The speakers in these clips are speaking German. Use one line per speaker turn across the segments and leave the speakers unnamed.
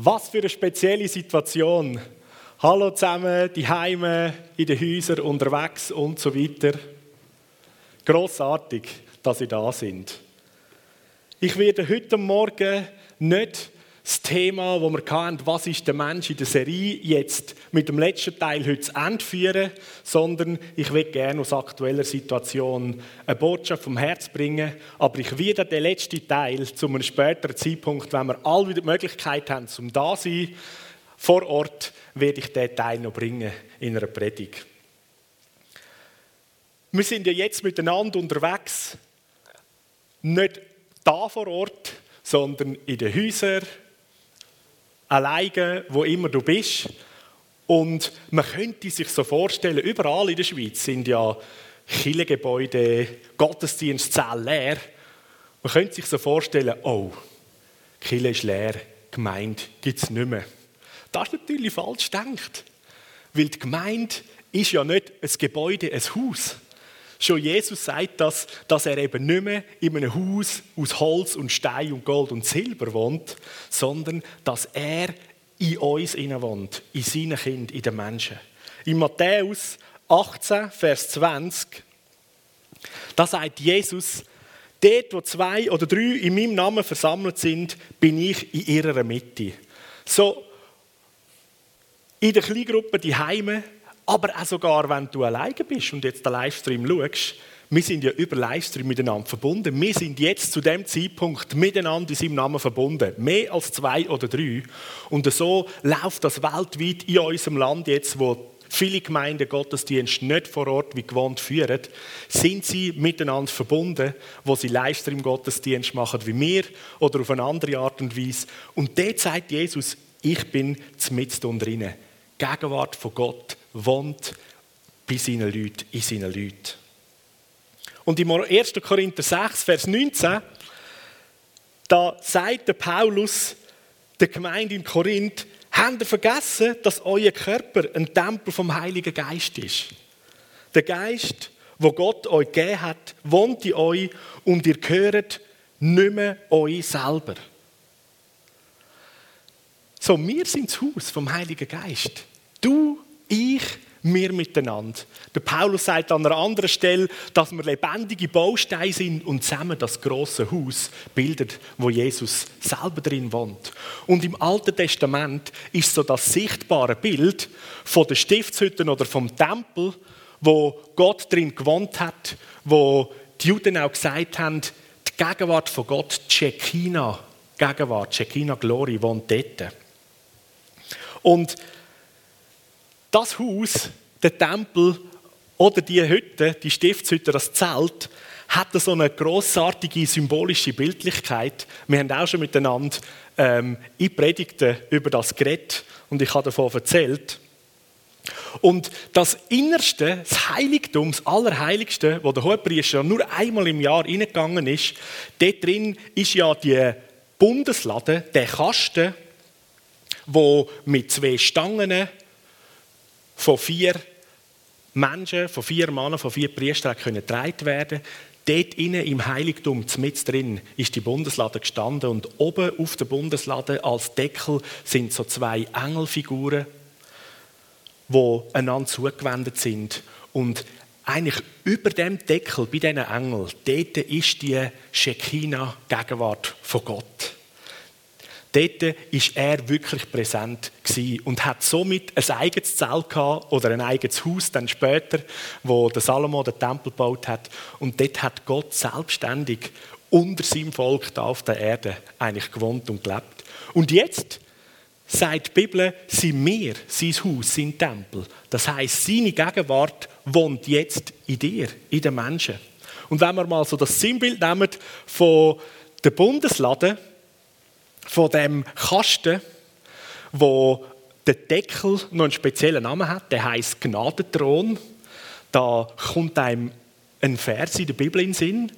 Was für eine spezielle Situation. Hallo zusammen, die Heime, in den Häusern, unterwegs und so weiter. Grossartig, dass ihr da sind. Ich werde heute Morgen nicht das Thema, wo wir hatten, was ist der Mensch in der Serie, jetzt mit dem letzten Teil heute zu Ende führen, sondern ich will gerne aus aktueller Situation eine Botschaft vom Herz bringen, aber ich werde den letzten Teil zu einem späteren Zeitpunkt, wenn wir alle wieder die Möglichkeit haben, zum da sein, vor Ort, werde ich den Teil noch bringen in einer Predigt. Wir sind ja jetzt miteinander unterwegs, nicht da vor Ort, sondern in den Häusern, alleine, wo immer du bist. Und man könnte sich so vorstellen, überall in der Schweiz sind ja Kirchengebäude, Gottesdienstzellen leer. Man könnte sich so vorstellen, oh, Kirche ist leer, Gemeinde gibt es nicht mehr. Das ist natürlich falsch gedacht. Weil die Gemeinde ist ja nicht ein Gebäude, ein Haus. Schon Jesus sagt das, dass er eben nicht mehr in einem Haus aus Holz und Stein und Gold und Silber wohnt, sondern dass er in uns wohnt, in seinen Kindern, in den Menschen. In Matthäus 18, Vers 20, da sagt Jesus, dort, wo zwei oder drei in meinem Namen versammelt sind, bin ich in ihrer Mitte. So, in der Kleingruppe die Heime, aber auch sogar, wenn du alleine bist und jetzt den Livestream schaust, wir sind ja über Livestream miteinander verbunden. Wir sind jetzt zu dem Zeitpunkt miteinander in seinem Namen verbunden. Mehr als zwei oder drei. Und so läuft das weltweit in unserem Land jetzt, wo viele Gemeinden Gottesdienst nicht vor Ort wie gewohnt führen, sind sie miteinander verbunden, wo sie Livestream-Gottesdienst machen wie wir oder auf eine andere Art und Weise. Und dort sagt Jesus, ich bin mitten drinnen. Gegenwart von Gott wohnt bei seinen Leuten, in seinen Leuten. Und im 1. Korinther 6, Vers 19, da sagt der Paulus der Gemeinde in Korinth, habt ihr vergessen, dass euer Körper ein Tempel vom Heiligen Geist ist? Der Geist, wo Gott euch gegeben hat, wohnt in euch und ihr gehört nicht mehr euch selber. So, wir sind das Haus vom Heiligen Geist. Du, ich, wir miteinander. Der Paulus sagt an einer anderen Stelle, dass wir lebendige Bausteine sind und zusammen das große Haus bildet, wo Jesus selber drin wohnt. Und im Alten Testament ist so das sichtbare Bild von der Stiftshütte oder vom Tempel, wo Gott drin gewohnt hat, wo die Juden auch gesagt haben, die Gegenwart von Gott, Shekinah, Gegenwart, Shekinah Glory wohnt dort. Und das Haus, der Tempel oder die Hütte, die Stiftshütte, das Zelt, hat so eine großartige symbolische Bildlichkeit. Wir haben auch schon miteinander ähm, in Predigten über das geredet und ich habe davon erzählt. Und das Innerste, das Heiligtum, das Allerheiligste, wo der Hohepriester nur einmal im Jahr reingegangen ist, dort drin ist ja die Bundeslade, der Kasten, wo mit zwei Stangen von vier Menschen, von vier Männern, von vier Priestern können getragen werden. Dort innen im Heiligtum, mit drin, ist die Bundeslade gestanden und oben auf der Bundeslade als Deckel sind so zwei Engelfiguren, die einander zugewendet sind. Und eigentlich über dem Deckel, bei diesen Engeln, dort ist die Shekinah-Gegenwart von Gott. Dort war er wirklich präsent und hat somit ein eigenes Zelt oder ein eigenes Haus dann später, wo der Salomo den Tempel gebaut hat. Und dort hat Gott selbstständig unter seinem Volk da auf der Erde eigentlich gewohnt und gelebt. Und jetzt sagt die Bibel, sind wir, sein Haus, sein Tempel. Das heißt, seine Gegenwart wohnt jetzt in dir, in den Menschen. Und wenn wir mal so das Sinnbild nehmen von der Bundeslade, von dem Kasten, wo der Deckel noch einen speziellen Namen hat, der heißt Gnadenthron. Da kommt einem ein Vers in der Bibel in Sinn,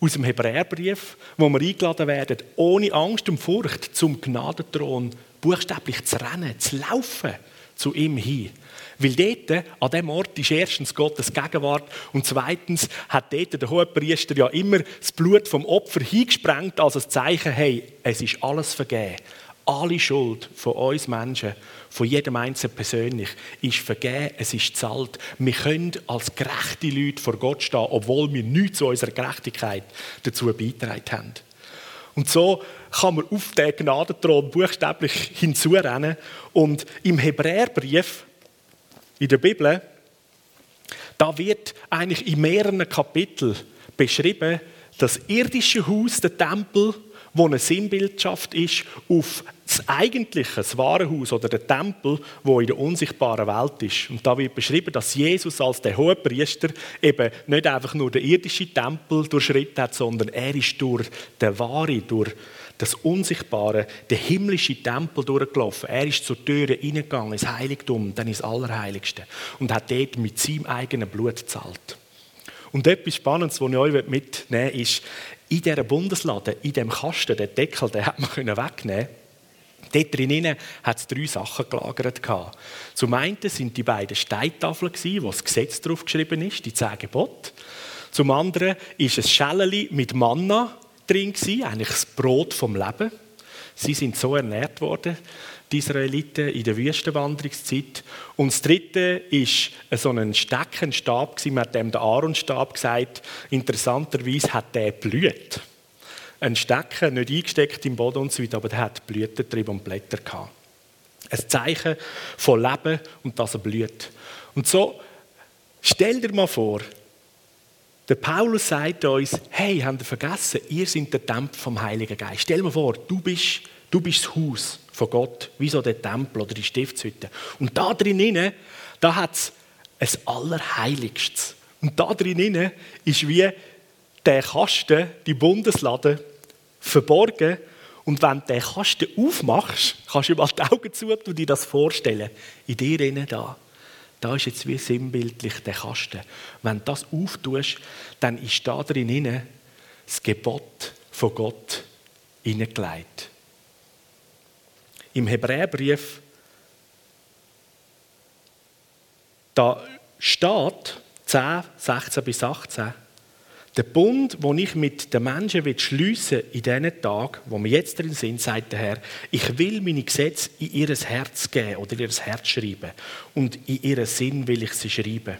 aus dem Hebräerbrief, wo wir eingeladen werden, ohne Angst und Furcht zum Gnadenthron buchstäblich zu rennen, zu laufen zu ihm hin. Weil dort, an dem Ort, ist erstens Gottes Gegenwart und zweitens hat dort der Hohepriester ja immer das Blut vom Opfer hingesprengt als ein Zeichen, hey, es ist alles vergeben. Alle Schuld von uns Menschen, von jedem Einzelnen persönlich, ist vergeben, es ist zahlt. Wir können als gerechte Leute vor Gott stehen, obwohl wir nichts zu unserer Gerechtigkeit dazu beitragen haben. Und so kann man auf den Gnadenthron buchstäblich hinzurennen. Und im Hebräerbrief, in der Bibel, da wird eigentlich in mehreren Kapiteln beschrieben, das irdische Haus, der Tempel, wo eine Sinnbildschaft ist auf das eigentliche, das wahre Haus oder der Tempel, wo in der unsichtbaren Welt ist. Und da wird beschrieben, dass Jesus als der hohe Priester eben nicht einfach nur den irdischen Tempel durchschritten hat, sondern er ist durch den wahre, durch das Unsichtbare, den himmlischen Tempel durchgelaufen. Er ist zur Türe hineingegangen, ins Heiligtum, dann ins Allerheiligste und hat dort mit seinem eigenen Blut gezahlt. Und etwas Spannendes, was ich euch mitnehmen will, ist, in dieser Bundeslade, in diesem Kasten, den Deckel, den hat man wegnehmen Dort drinnen hat es drei Sachen gelagert. Zum einen sind die beiden Steintafeln, wo das Gesetz drauf geschrieben ist, die zehn Gebote. Zum anderen ist ein Schäleli mit Manna drin, eigentlich das Brot vom Leben. Sie sind so ernährt worden, die Israeliten in der Wüstenwanderungszeit. Und das dritte ist so ein Steckenstab, man hat dem den Aaronstab gesagt. Interessanterweise hat der blüht. Ein Stecken, nicht eingesteckt im Boden und so weiter, aber der hat Blütentrieb und Blätter gehabt. Ein Zeichen von Leben und dass er blüht. Und so, stell dir mal vor, der Paulus sagt uns, hey, habt ihr vergessen, ihr seid der Tempel vom Heiligen Geist. Stell dir vor, du bist, du bist das Haus von Gott, wie so der Tempel oder die Stiftshütte. Und da drinnen, da hat es ein Allerheiligstes. Und da drinnen ist wie der Kasten, die Bundeslade, verborgen. Und wenn du den Kasten aufmachst, kannst du mal die Augen zu und dir das vorstellen. In dir innen da. Da ist jetzt wie sinnbildlich der Kasten. Wenn du das auftust, dann ist da drin das Gebot von Gott hineingelegt im Hebräerbrief, da steht 10, 16 bis 18, der Bund, den ich mit den Menschen schliessen will in diesen Tagen, wo wir jetzt drin sind, sagt der Herr, ich will meine Gesetze in ihr Herz geben oder in ihr Herz schreiben. Und in ihren Sinn will ich sie schreiben.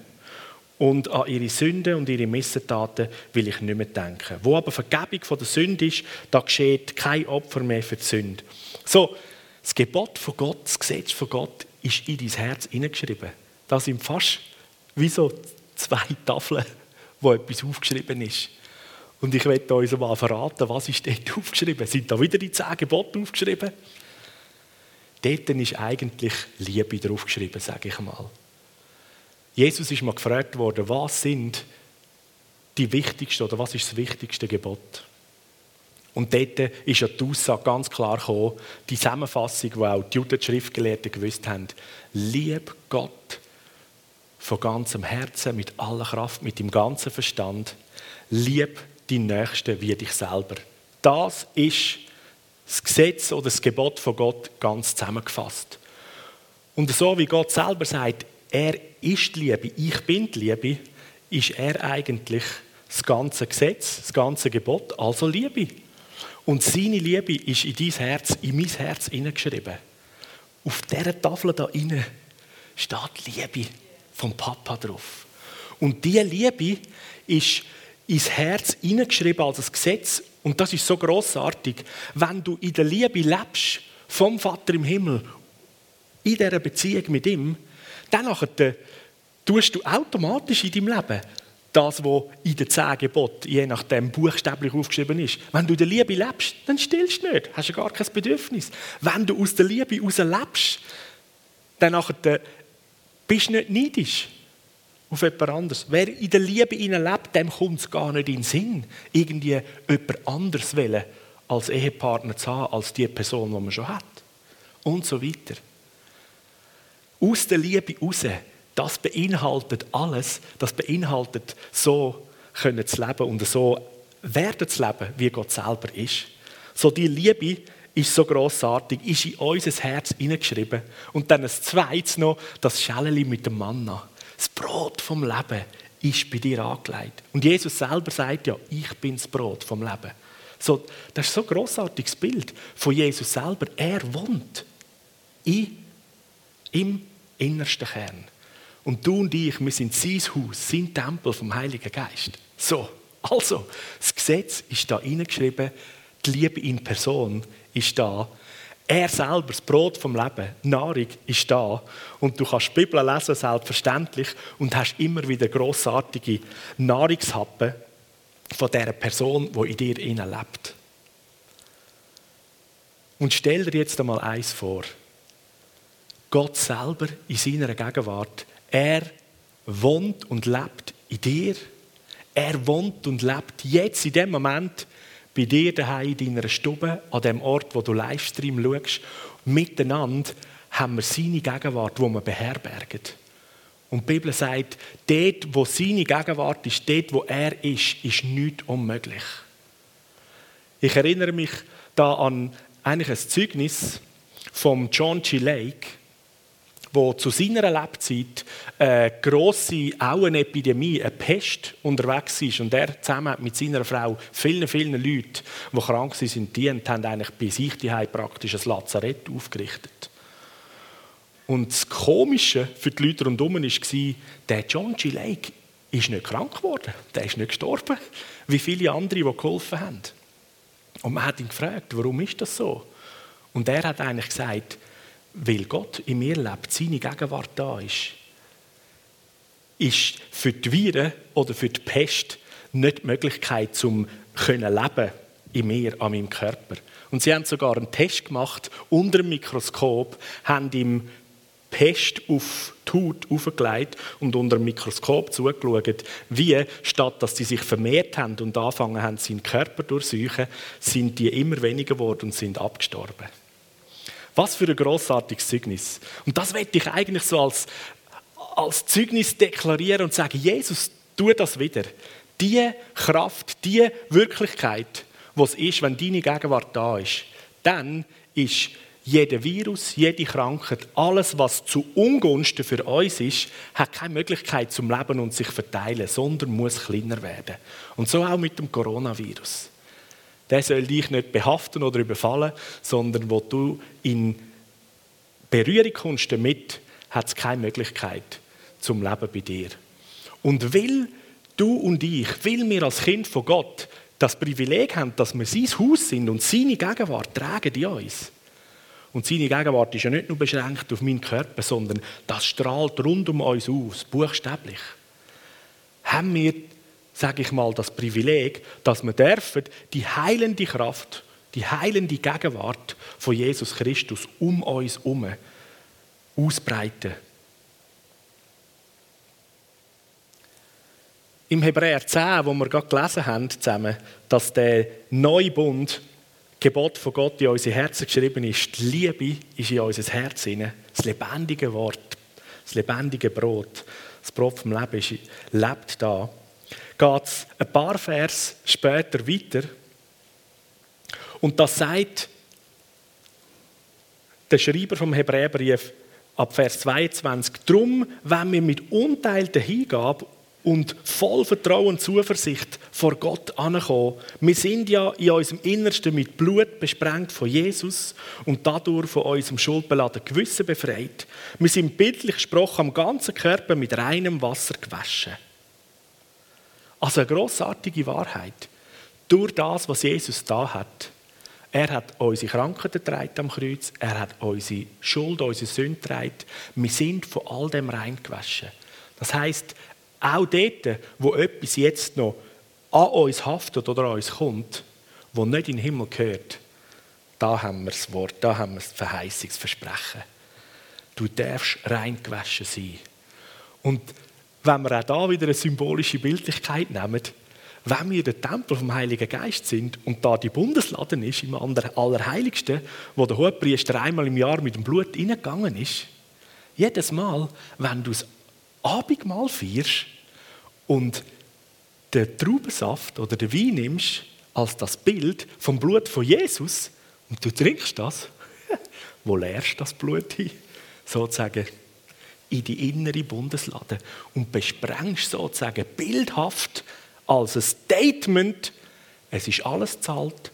Und an ihre Sünden und ihre Missetaten will ich nicht mehr denken. Wo aber Vergebung von der Sünde ist, da geschieht kein Opfer mehr für die Sünde. So, das Gebot von Gott, das Gesetz von Gott ist in dein Herz hineingeschrieben. Das sind fast wie so zwei Tafeln, wo etwas aufgeschrieben ist. Und ich werde euch mal verraten, was ist dort aufgeschrieben. Sind da wieder die zehn Gebote aufgeschrieben? Dort ist eigentlich Liebe draufgeschrieben, sage ich mal. Jesus ist mal gefragt worden, was sind die wichtigsten oder was ist das wichtigste Gebot? Und dort ist ja die Aussage ganz klar gekommen, die Zusammenfassung, die auch die Juden, die Schriftgelehrten gewusst haben. Lieb Gott von ganzem Herzen, mit aller Kraft, mit dem ganzen Verstand. Lieb die Nächsten wie dich selber. Das ist das Gesetz oder das Gebot von Gott ganz zusammengefasst. Und so wie Gott selber sagt, er ist die Liebe, ich bin die Liebe, ist er eigentlich das ganze Gesetz, das ganze Gebot, also Liebe. Und seine Liebe ist in dein Herz, in mein Herz hineingeschrieben. Auf dieser Tafel da innen steht Liebe vom Papa drauf. Und diese Liebe ist ins Herz hineingeschrieben als ein Gesetz. Und das ist so großartig, wenn du in der Liebe lebst vom Vater im Himmel, in dieser Beziehung mit ihm, dann tust du automatisch in deinem Leben das, was in den zehn Geboten, je nachdem buchstäblich aufgeschrieben ist. Wenn du in der Liebe lebst, dann stillst du nicht, hast du gar kein Bedürfnis. Wenn du aus der Liebe heraus lebst, dann bist nicht neidisch auf jemand anderes. Wer in der Liebe lebt, dem kommt es gar nicht in den Sinn, irgendwie jemand anderes wollen, als Ehepartner zu haben, als die Person, die man schon hat. Und so weiter. Aus der Liebe heraus das beinhaltet alles, das beinhaltet so können zu leben und so werden zu leben, wie Gott selber ist. So die Liebe ist so großartig, ist in unser Herz hineingeschrieben. Und dann das Zweite noch, das Schäleli mit dem Manna. Das Brot vom Leben ist bei dir angelegt. Und Jesus selber sagt ja, ich bin das Brot vom Leben. So, das ist so ein grossartiges Bild von Jesus selber. Er wohnt in, im innersten Kern. Und du und ich, wir sind sein Haus, sein Tempel vom Heiligen Geist. So, also, das Gesetz ist da hineingeschrieben, die Liebe in Person ist da. Er selber, das Brot vom Leben, Nahrung ist da. Und du kannst die Bibel lesen, selbstverständlich, und hast immer wieder grossartige Nahrungshappen von der Person, die in dir innen lebt. Und stell dir jetzt einmal eins vor. Gott selber in seiner Gegenwart, er wohnt und lebt in dir. Er wohnt und lebt jetzt in dem Moment bei dir daheim in deiner Stube, an dem Ort, wo du Livestream schaust. Miteinander haben wir seine Gegenwart, wo wir beherbergen. Und die Bibel sagt, dort, wo seine Gegenwart ist, dort, wo er ist, ist nichts unmöglich. Ich erinnere mich da an eigentlich ein Zeugnis von John G. Lake wo zu seiner Lebzeit eine grosse Auenepidemie, eine Pest unterwegs ist und er zusammen mit seiner Frau vielen, vielen Leuten, die krank sind, dient, haben eigentlich bei sich die praktisch ein Lazarett aufgerichtet. Und das Komische für die Leute rundherum war, der John G. Lake ist nicht krank geworden, der ist nicht gestorben, wie viele andere, die geholfen haben. Und man hat ihn gefragt, warum ist das so? Und er hat eigentlich gesagt, weil Gott in mir lebt, seine Gegenwart da ist, ist für die Viren oder für die Pest nicht die Möglichkeit, zum können leben in mir, an meinem Körper. Und sie haben sogar einen Test gemacht unter dem Mikroskop, haben ihm Pest auf die Haut aufgelegt und unter dem Mikroskop zugeschaut, wie, statt dass sie sich vermehrt haben und angefangen haben, seinen Körper durchsuchen, sind die immer weniger geworden und sind abgestorben. Was für ein grossartiges Zeugnis. Und das möchte ich eigentlich so als, als Zeugnis deklarieren und sagen, Jesus, tu das wieder. Die Kraft, die Wirklichkeit, was ist, wenn deine Gegenwart da ist, dann ist jeder Virus, jede Krankheit, alles, was zu Ungunsten für uns ist, hat keine Möglichkeit zum Leben und sich verteilen, sondern muss kleiner werden. Und so auch mit dem Coronavirus der soll dich nicht behaften oder überfallen, sondern wo du in Berührung kommst damit, hat es keine Möglichkeit zum Leben bei dir. Und will du und ich, will wir als Kind von Gott das Privileg haben, dass wir sein Haus sind und seine Gegenwart tragen in uns. Und seine Gegenwart ist ja nicht nur beschränkt auf meinen Körper, sondern das strahlt rund um uns aus, buchstäblich. Haben wir sage ich mal, das Privileg, dass wir dürfen die heilende Kraft, die heilende Gegenwart von Jesus Christus um uns herum ausbreiten. Im Hebräer 10, wo wir gerade gelesen haben, zusammen, dass der neue Bund, Gebot von Gott in unsere Herzen geschrieben ist, die Liebe ist in unser Herz hinein, das lebendige Wort, das lebendige Brot, das Brot vom Leben ist, lebt da geht es ein paar Vers später weiter. Und das sagt der Schreiber vom Hebräerbrief ab Vers 22. Drum, wenn wir mit unteilter Hingabe und voll Vertrauen und Zuversicht vor Gott ankommen. Wir sind ja in unserem Innersten mit Blut besprengt von Jesus und dadurch von unserem schuldbeladenen Gewissen befreit. Wir sind bildlich gesprochen am ganzen Körper mit reinem Wasser gewaschen. Also eine grossartige Wahrheit. Durch das, was Jesus da hat, er hat unsere Krankheiten am Kreuz, er hat unsere Schuld, unsere Sünde getragen. Wir sind von all dem reingewaschen. Das heißt, auch dort, wo etwas jetzt noch an uns haftet oder an uns kommt, wo nicht in den Himmel gehört, da haben wir das Wort, da haben wir das Verheißungsversprechen. Du darfst reingewaschen sein. Und wenn wir auch da wieder eine symbolische Bildlichkeit nehmen, wenn wir der Tempel vom Heiligen Geist sind und da die Bundesladen ist, im Allerheiligsten, wo der Hohepriester einmal im Jahr mit dem Blut hineingegangen ist, jedes Mal, wenn du das Abendmahl feierst und den Traubensaft oder den Wein nimmst als das Bild vom Blut von Jesus und du trinkst das, wo leerst das Blut hin? Sozusagen in die innere Bundeslade und besprengst sozusagen bildhaft als ein Statement es ist alles zahlt,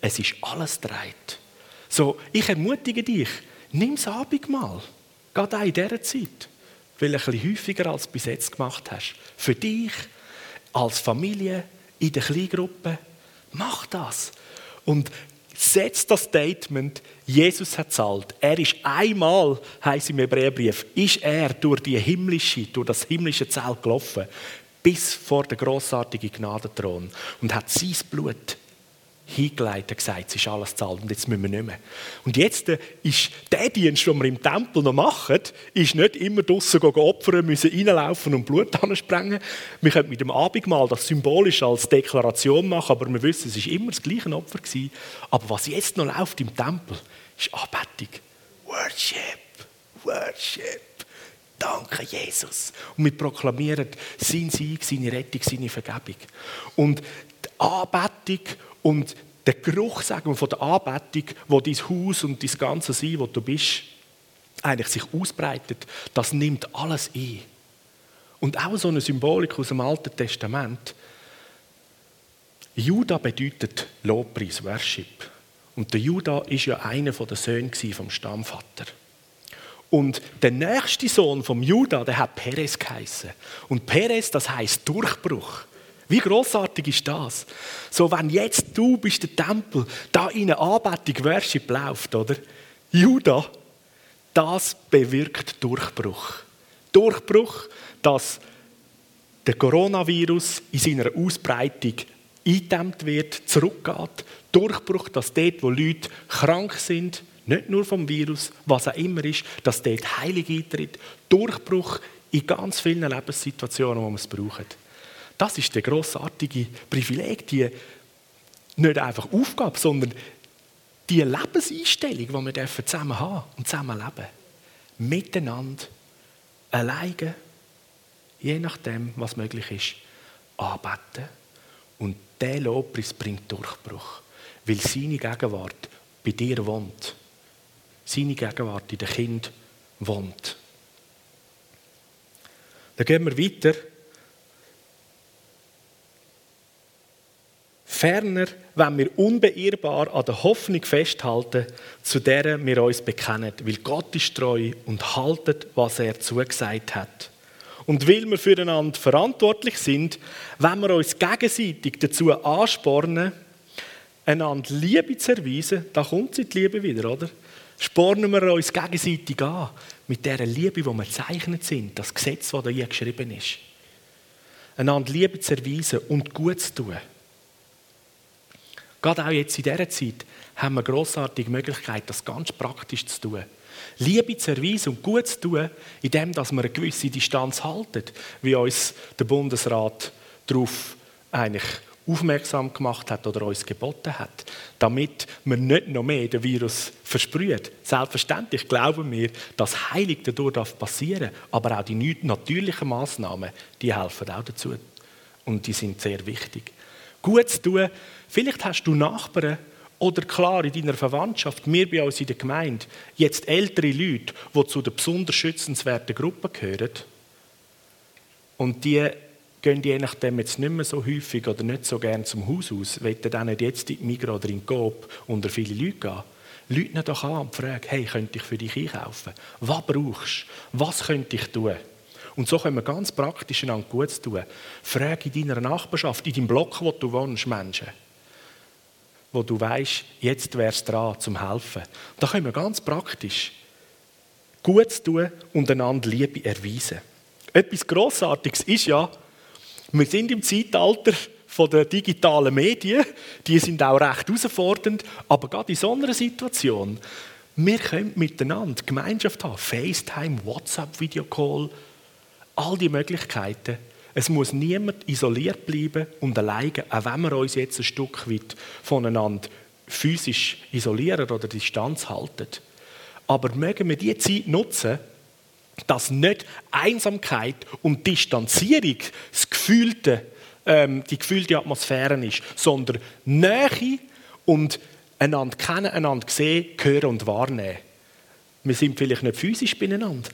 es ist alles dreit. So, ich ermutige dich, nimm das Abendmahl, gerade auch in dieser Zeit, weil ein bisschen häufiger als bis jetzt gemacht hast. Für dich, als Familie, in der Kleingruppe, mach das. Und setzt das Statement, Jesus hat zahlt. Er ist einmal, heißt im Hebräerbrief, ist er durch die himmlische, durch das himmlische Zelt gelaufen, bis vor den grossartigen Gnadenthron und hat sein Blut hingeleitet und gesagt, es ist alles zahlt und jetzt müssen wir nicht mehr. Und jetzt äh, ist der Dienst, den wir im Tempel noch machen, ist nicht immer draussen opfern, müssen reinlaufen und Blut ansprengen. Wir können mit dem Abendmahl das symbolisch als Deklaration machen, aber wir wissen, es ist immer das gleiche Opfer gewesen. Aber was jetzt noch läuft im Tempel, ist Anbetung. Worship, Worship. Danke, Jesus. Und wir proklamieren sein Sieg, seine Rettung, seine Vergebung. Und die Anbetung und der Geruch sagen wir, von der Anbetung, wo dein Haus und dein ganze Sein, wo du bist, eigentlich sich ausbreitet, das nimmt alles ein. Und auch so eine Symbolik aus dem Alten Testament. Judah bedeutet Lobpreis, Worship. Und der Judah ist ja einer der Söhne vom Stammvater. Und der nächste Sohn vom Judah, der hat Perez geheißen. Und Perez, das heißt Durchbruch. Wie großartig ist das? So, wenn jetzt du bist der Tempel, da in eine Anbetung Worship läuft, oder? Judah, das bewirkt Durchbruch. Durchbruch, dass der Coronavirus in seiner Ausbreitung eingedämmt wird, zurückgeht. Durchbruch, dass dort, wo Leute krank sind, nicht nur vom Virus, was auch immer ist, dass dort Heilig eintritt. Durchbruch in ganz vielen Lebenssituationen, wo man es braucht. Das ist der grossartige Privileg, die nicht einfach Aufgabe, sondern die Lebenseinstellung, die wir zusammen haben und zusammen leben. Miteinander, alleine, je nachdem, was möglich ist, anbeten. Und dieser Lobpreis bringt Durchbruch, weil seine Gegenwart bei dir wohnt. Seine Gegenwart in den Kind wohnt. Dann gehen wir weiter Ferner, wenn wir unbeirrbar an der Hoffnung festhalten, zu der wir uns bekennen, weil Gott ist treu und haltet, was er zugesagt hat. Und weil wir füreinander verantwortlich sind, wenn wir uns gegenseitig dazu anspornen, einander Liebe zu erweisen, da kommt die Liebe wieder, oder? Spornen wir uns gegenseitig an mit der Liebe, wo wir gezeichnet sind, das Gesetz, das hier geschrieben ist. Einander Liebe zu erweisen und gut zu tun. Gerade auch jetzt in dieser Zeit haben wir grossartige Möglichkeit, das ganz praktisch zu tun. Liebe zu erweisen und gut zu tun, indem wir eine gewisse Distanz halten, wie uns der Bundesrat darauf eigentlich aufmerksam gemacht hat oder uns geboten hat, damit wir nicht noch mehr den Virus versprühen. Selbstverständlich glauben wir, dass Heilig dadurch passieren darf, aber auch die natürlichen Massnahmen, die helfen auch dazu und die sind sehr wichtig. Gut zu tun Vielleicht hast du Nachbarn oder klar in deiner Verwandtschaft, wir bei uns in der Gemeinde, jetzt ältere Leute, die zu der besonders schützenswerten Gruppe gehören. Und die gehen je nachdem jetzt nicht mehr so häufig oder nicht so gern zum Haus aus, wollen dann nicht jetzt in die Migros oder in die Coop unter viele Leute gehen. Leute doch an und fragen, hey, könnte ich für dich einkaufen? Was brauchst du? Was könnte ich tun? Und so können wir ganz praktisch einander gut tun. Frage in deiner Nachbarschaft, in deinem Block, wo du wohnst, Menschen wo du weißt, jetzt wär's dran zum helfen. Da können wir ganz praktisch gut tun und einander Liebe erweisen. Etwas Grossartiges ist ja, wir sind im Zeitalter der digitalen Medien, die sind auch recht herausfordernd, aber gerade in so einer Situation, wir können miteinander Gemeinschaft haben, FaceTime, WhatsApp, Videocall, all die Möglichkeiten. Es muss niemand isoliert bleiben und alleine, auch wenn wir uns jetzt ein Stück weit voneinander physisch isolieren oder Distanz halten. Aber mögen wir diese Zeit nutzen, dass nicht Einsamkeit und Distanzierung das gefühlte, ähm, die gefühlte Atmosphäre ist, sondern Nähe und einander kennen, einander sehen, hören und wahrnehmen. Wir sind vielleicht nicht physisch beieinander,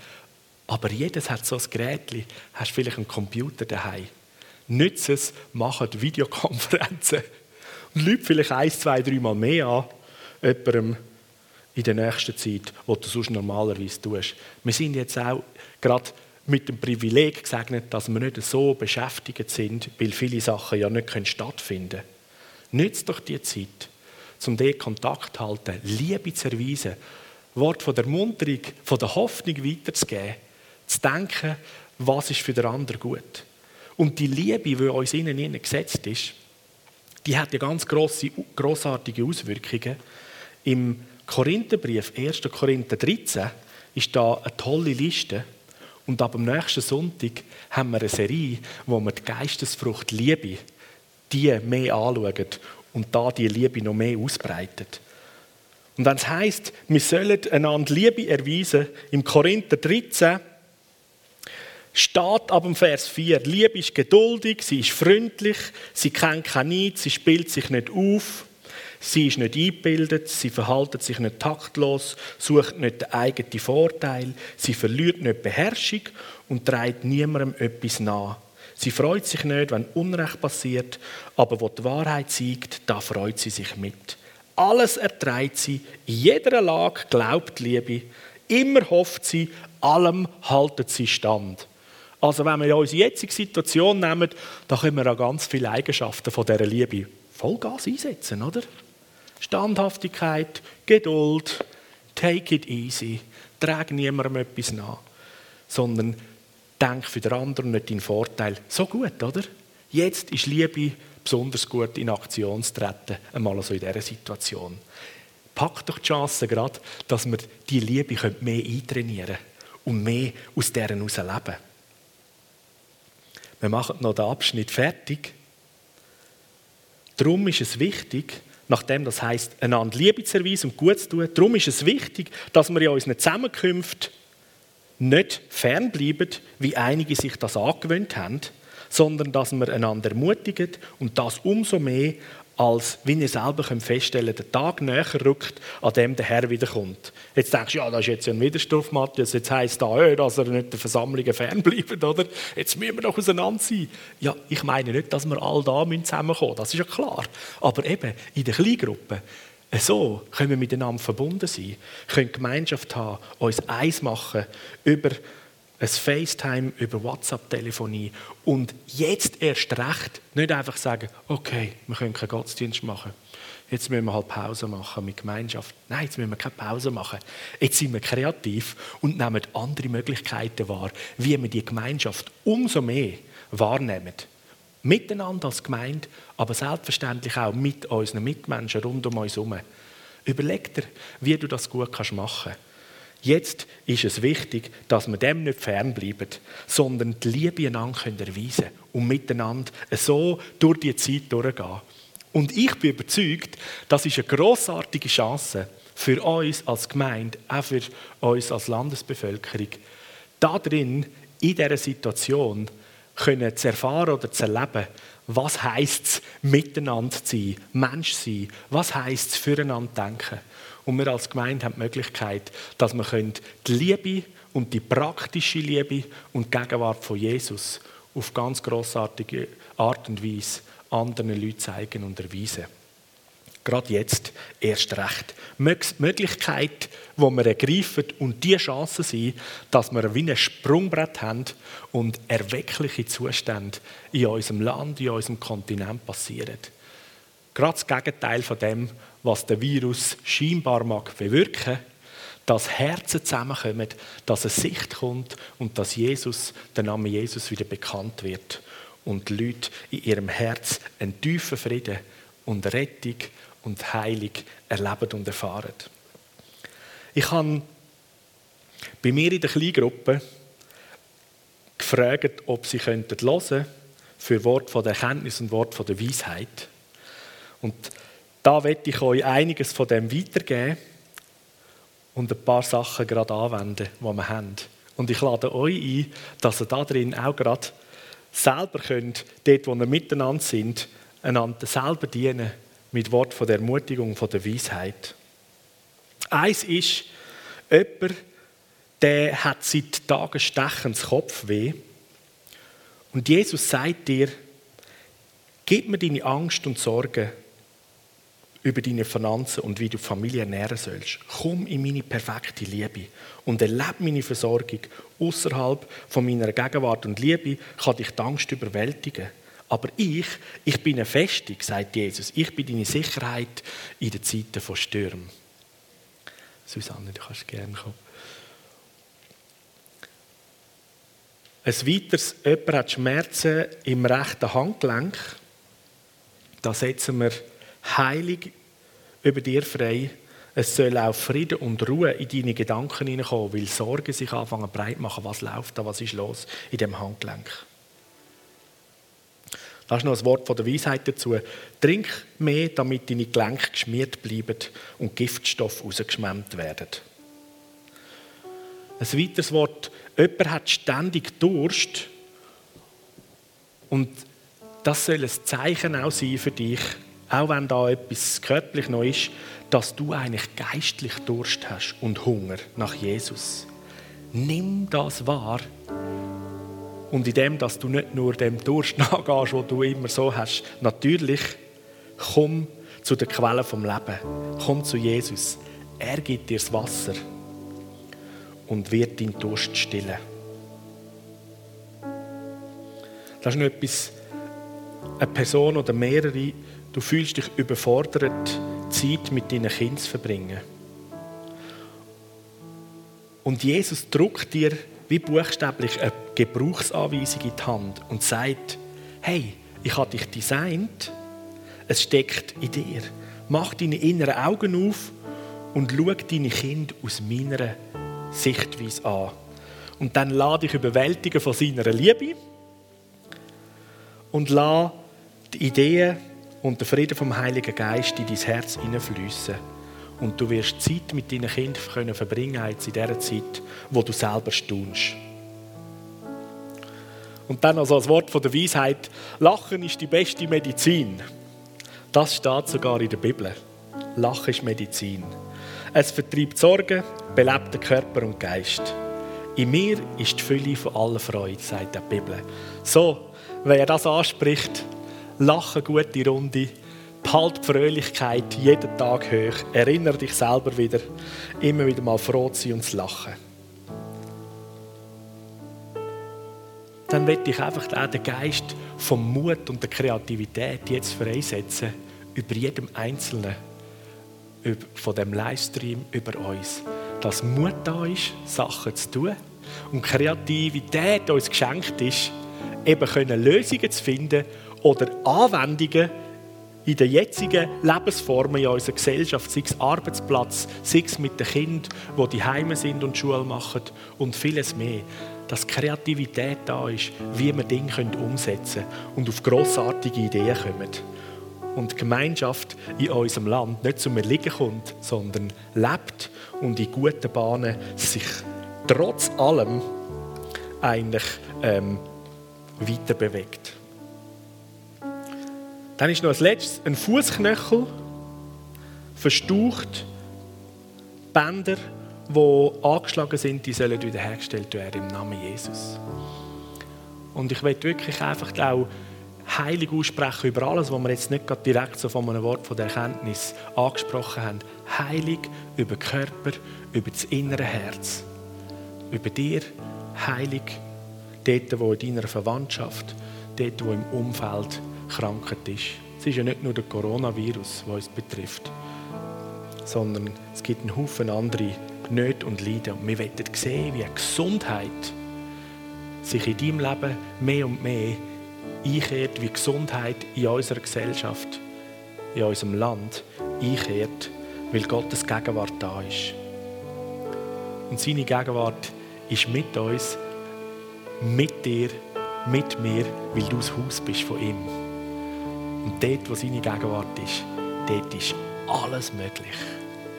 aber jedes hat so ein Gerät, hast vielleicht einen Computer daheim. Nütze es, macht Videokonferenzen Und Leute vielleicht eins, zwei, dreimal mehr an, jemandem in der nächsten Zeit, was du sonst normalerweise tust. Wir sind jetzt auch gerade mit dem Privileg gesegnet, dass wir nicht so beschäftigt sind, weil viele Sachen ja nicht stattfinden können. Nützt doch die Zeit, um diesen Kontakt zu halten, Liebe zu erweisen, Wort von der Munterung, von der Hoffnung weiterzugeben, zu denken, was ist für den anderen gut. Und die Liebe, die uns innen gesetzt ist, die hat ja ganz grosse, grossartige Auswirkungen. Im Korintherbrief, 1. Korinther 13, ist da eine tolle Liste. Und ab dem nächsten Sonntag haben wir eine Serie, wo wir die Geistesfrucht Liebe, die mehr anschauen und da die Liebe noch mehr ausbreitet. Und wenn es heisst, wir sollen einander Liebe erweisen, im Korinther 13 steht ab dem Vers 4, Liebe ist geduldig, sie ist freundlich, sie kennt kein Neid, sie spielt sich nicht auf, sie ist nicht eingebildet, sie verhält sich nicht taktlos, sucht nicht den eigenen Vorteil, sie verliert nicht Beherrschung und trägt niemandem etwas nach. Sie freut sich nicht, wenn Unrecht passiert, aber wo die Wahrheit siegt, da freut sie sich mit. Alles erträgt sie, in jeder Lage glaubt Liebe, immer hofft sie, allem haltet sie stand. Also wenn wir ja unsere jetzige Situation nehmen, dann können wir auch ganz viele Eigenschaften von dieser Liebe Vollgas einsetzen, oder? Standhaftigkeit, Geduld, take it easy, trage niemandem etwas nach, sondern denk für den anderen nicht deinen Vorteil. So gut, oder? Jetzt ist Liebe besonders gut in Aktion zu treten, einmal so in dieser Situation. Pack doch die Chance gerade, dass wir die Liebe mehr eintrainieren können und mehr aus deren heraus leben. Wir machen noch den Abschnitt fertig. Darum ist es wichtig, nachdem das heißt, einander Liebe zu erweisen und gut zu tun, darum ist es wichtig, dass wir in unseren Zusammenkünften nicht fernbleiben, wie einige sich das angewöhnt haben, sondern dass wir einander ermutigen und das umso mehr, als, wie ihr selber feststellen könnt, der Tag näher rückt, an dem der Herr wiederkommt. Jetzt denkst du, ja, das ist jetzt ein Widerspruch, Matthias. Jetzt heisst da, dass er nicht der Versammlungen fernbleibt, oder? Jetzt müssen wir doch auseinander sein. Ja, ich meine nicht, dass wir all da zusammenkommen das ist ja klar. Aber eben, in der Kleingruppe, so können wir miteinander verbunden sein, können Gemeinschaft haben, uns eins machen über ein FaceTime über WhatsApp-Telefonie und jetzt erst recht nicht einfach sagen, okay, wir können keinen Gottesdienst machen. Jetzt müssen wir halt Pause machen mit Gemeinschaft. Nein, jetzt müssen wir keine Pause machen. Jetzt sind wir kreativ und nehmen andere Möglichkeiten wahr, wie wir die Gemeinschaft umso mehr wahrnehmen. Miteinander als Gemeinde, aber selbstverständlich auch mit unseren Mitmenschen rund um uns herum. Überleg dir, wie du das gut machen kannst. Jetzt ist es wichtig, dass wir dem nicht fernbleiben, sondern die Liebe einander erweisen können und miteinander so durch die Zeit durchgehen. Und ich bin überzeugt, das ist eine großartige Chance für uns als Gemeinde, auch für uns als Landesbevölkerung, da drin, in dieser Situation, können zu erfahren oder zu erleben, was heisst es, miteinander zu sein, Mensch zu sein, was heisst es, füreinander denken. Und wir als Gemeinde haben die Möglichkeit, dass wir die Liebe und die praktische Liebe und die Gegenwart von Jesus auf ganz großartige Art und Weise anderen Leuten zeigen und erweisen. Gerade jetzt erst recht. Möglichkeit, die wir ergreifen und die Chance sind, dass wir wie ein Sprungbrett haben und erweckliche Zustände in unserem Land, in unserem Kontinent passieren. Gerade das Gegenteil von dem, was der Virus scheinbar mag bewirken, dass Herzen zusammenkommen, dass eine Sicht kommt und dass Jesus, der Name Jesus wieder bekannt wird und die Leute in ihrem Herz einen tiefen Frieden und Rettung und Heilung erleben und erfahren. Ich habe bei mir in der Kleingruppe gefragt, ob sie hören könnten für Wort von der Erkenntnis und Wort von der Weisheit. Und da werde ich euch einiges von dem weitergeben und ein paar Sachen gerade anwenden, die wir haben. Und ich lade euch ein, dass ihr da drin auch gerade selber könnt, dort wo wir miteinander sind, einander selber dienen mit Wort von der Ermutigung, von der Weisheit. Eins ist, jemand, der hat seit Tagen stechens Kopfweh. Und Jesus sagt dir, gib mir deine Angst und Sorgen über deine Finanzen und wie du Familie ernähren sollst. Komm in meine perfekte Liebe und erlebe meine Versorgung außerhalb von meiner Gegenwart und Liebe kann dich die Angst überwältigen. Aber ich, ich bin eine Festung, sagt Jesus. Ich bin deine Sicherheit in den Zeiten von Stürmen. Susanne, du kannst gerne kommen. Ein weiteres, jemand hat Schmerzen im rechten Handgelenk. Da setzen wir heilig über dir frei. Es soll auch Frieden und Ruhe in deine Gedanken hineinkommen, weil Sorgen sich anfangen breit machen. Was läuft da, was ist los in dem Handgelenk? Das ist noch ein Wort von der Weisheit dazu. Trink mehr, damit deine Gelenke geschmiert bleiben und Giftstoffe rausgeschwemmt werden. Ein weiteres Wort, jemand hat ständig Durst und das soll ein Zeichen auch sein für dich, auch wenn da etwas körperlich noch ist, dass du eigentlich geistlich Durst hast und Hunger nach Jesus. Nimm das wahr und in dem, dass du nicht nur dem Durst nachgehst, wo du immer so hast, natürlich komm zu der Quelle vom Leben. Komm zu Jesus. Er gibt dir das Wasser und wird deinen Durst stillen. Das ist noch etwas, eine Person oder mehrere, du fühlst dich überfordert, Zeit mit deinen Kindern zu verbringen. Und Jesus druckt dir wie buchstäblich eine Gebrauchsanweisung in die Hand und sagt, hey, ich habe dich designt, es steckt in dir. Mach deine inneren Augen auf und schau deine Kinder aus meiner Sichtweise an. Und dann lade dich überwältigen von seiner Liebe und lass die Ideen und den Frieden vom Heiligen Geist in dein Herz hineinfließen. Und du wirst Zeit mit deinen Kindern können verbringen in dieser Zeit, wo du selber staunst. Und dann also das Wort von der Weisheit: Lachen ist die beste Medizin. Das steht sogar in der Bibel. Lachen ist Medizin. Es vertreibt Sorgen, belebt den Körper und Geist. In mir ist die Fülle von aller Freude, sagt die Bibel. So, wer das anspricht, lache gute Runde, behalt die Fröhlichkeit jeden Tag hoch, erinnere dich selber wieder, immer wieder mal froh zu sein und zu lachen. Dann möchte ich einfach auch den Geist vom Mut und der Kreativität jetzt freisetzen über jedem Einzelnen von dem Livestream über uns. Dass Mut da ist, Sachen zu tun und Kreativität uns geschenkt ist, eben Lösungen zu finden oder Anwendungen in den jetzigen Lebensformen in unserer Gesellschaft, sei es Arbeitsplatz, sei es mit den Kindern, die die Heime sind und Schule machen und vieles mehr. Dass Kreativität da ist, wie wir Dinge umsetzen können und auf grossartige Ideen kommen. Und die Gemeinschaft in unserem Land nicht zum Erliegen kommt, sondern lebt und in guten Bahnen sich trotz allem eigentlich ähm, weiter bewegt. Dann ist noch als letztes ein Fußknöchel, verstaucht, Bänder, die angeschlagen sind, die sollen wiederhergestellt werden im Namen Jesus. Und ich möchte wirklich einfach auch heilig aussprechen über alles, was wir jetzt nicht gerade direkt so von einem Wort von der Erkenntnis angesprochen haben. Heilig über den Körper, über das innere Herz. Über dir, heilig dort, wo in deiner Verwandtschaft, dort, wo im Umfeld Krankheit ist. Es ist ja nicht nur der Coronavirus, der uns betrifft, sondern es gibt einen Haufen andere Nöte und Leiden. Und wir wollen sehen, wie Gesundheit sich in deinem Leben mehr und mehr einkehrt, wie Gesundheit in unserer Gesellschaft, in unserem Land einkehrt, weil Gottes Gegenwart da ist. Und seine Gegenwart ist mit uns, mit dir, mit mir, weil du das Haus bist von ihm. Und dort, wo seine Gegenwart ist, dort ist alles möglich.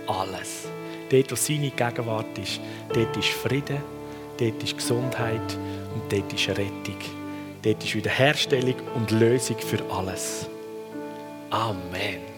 Alles. Dort, wo seine Gegenwart ist, dort ist Frieden, dort ist Gesundheit und dort ist Rettung. Dort ist Wiederherstellung und Lösung für alles. Amen.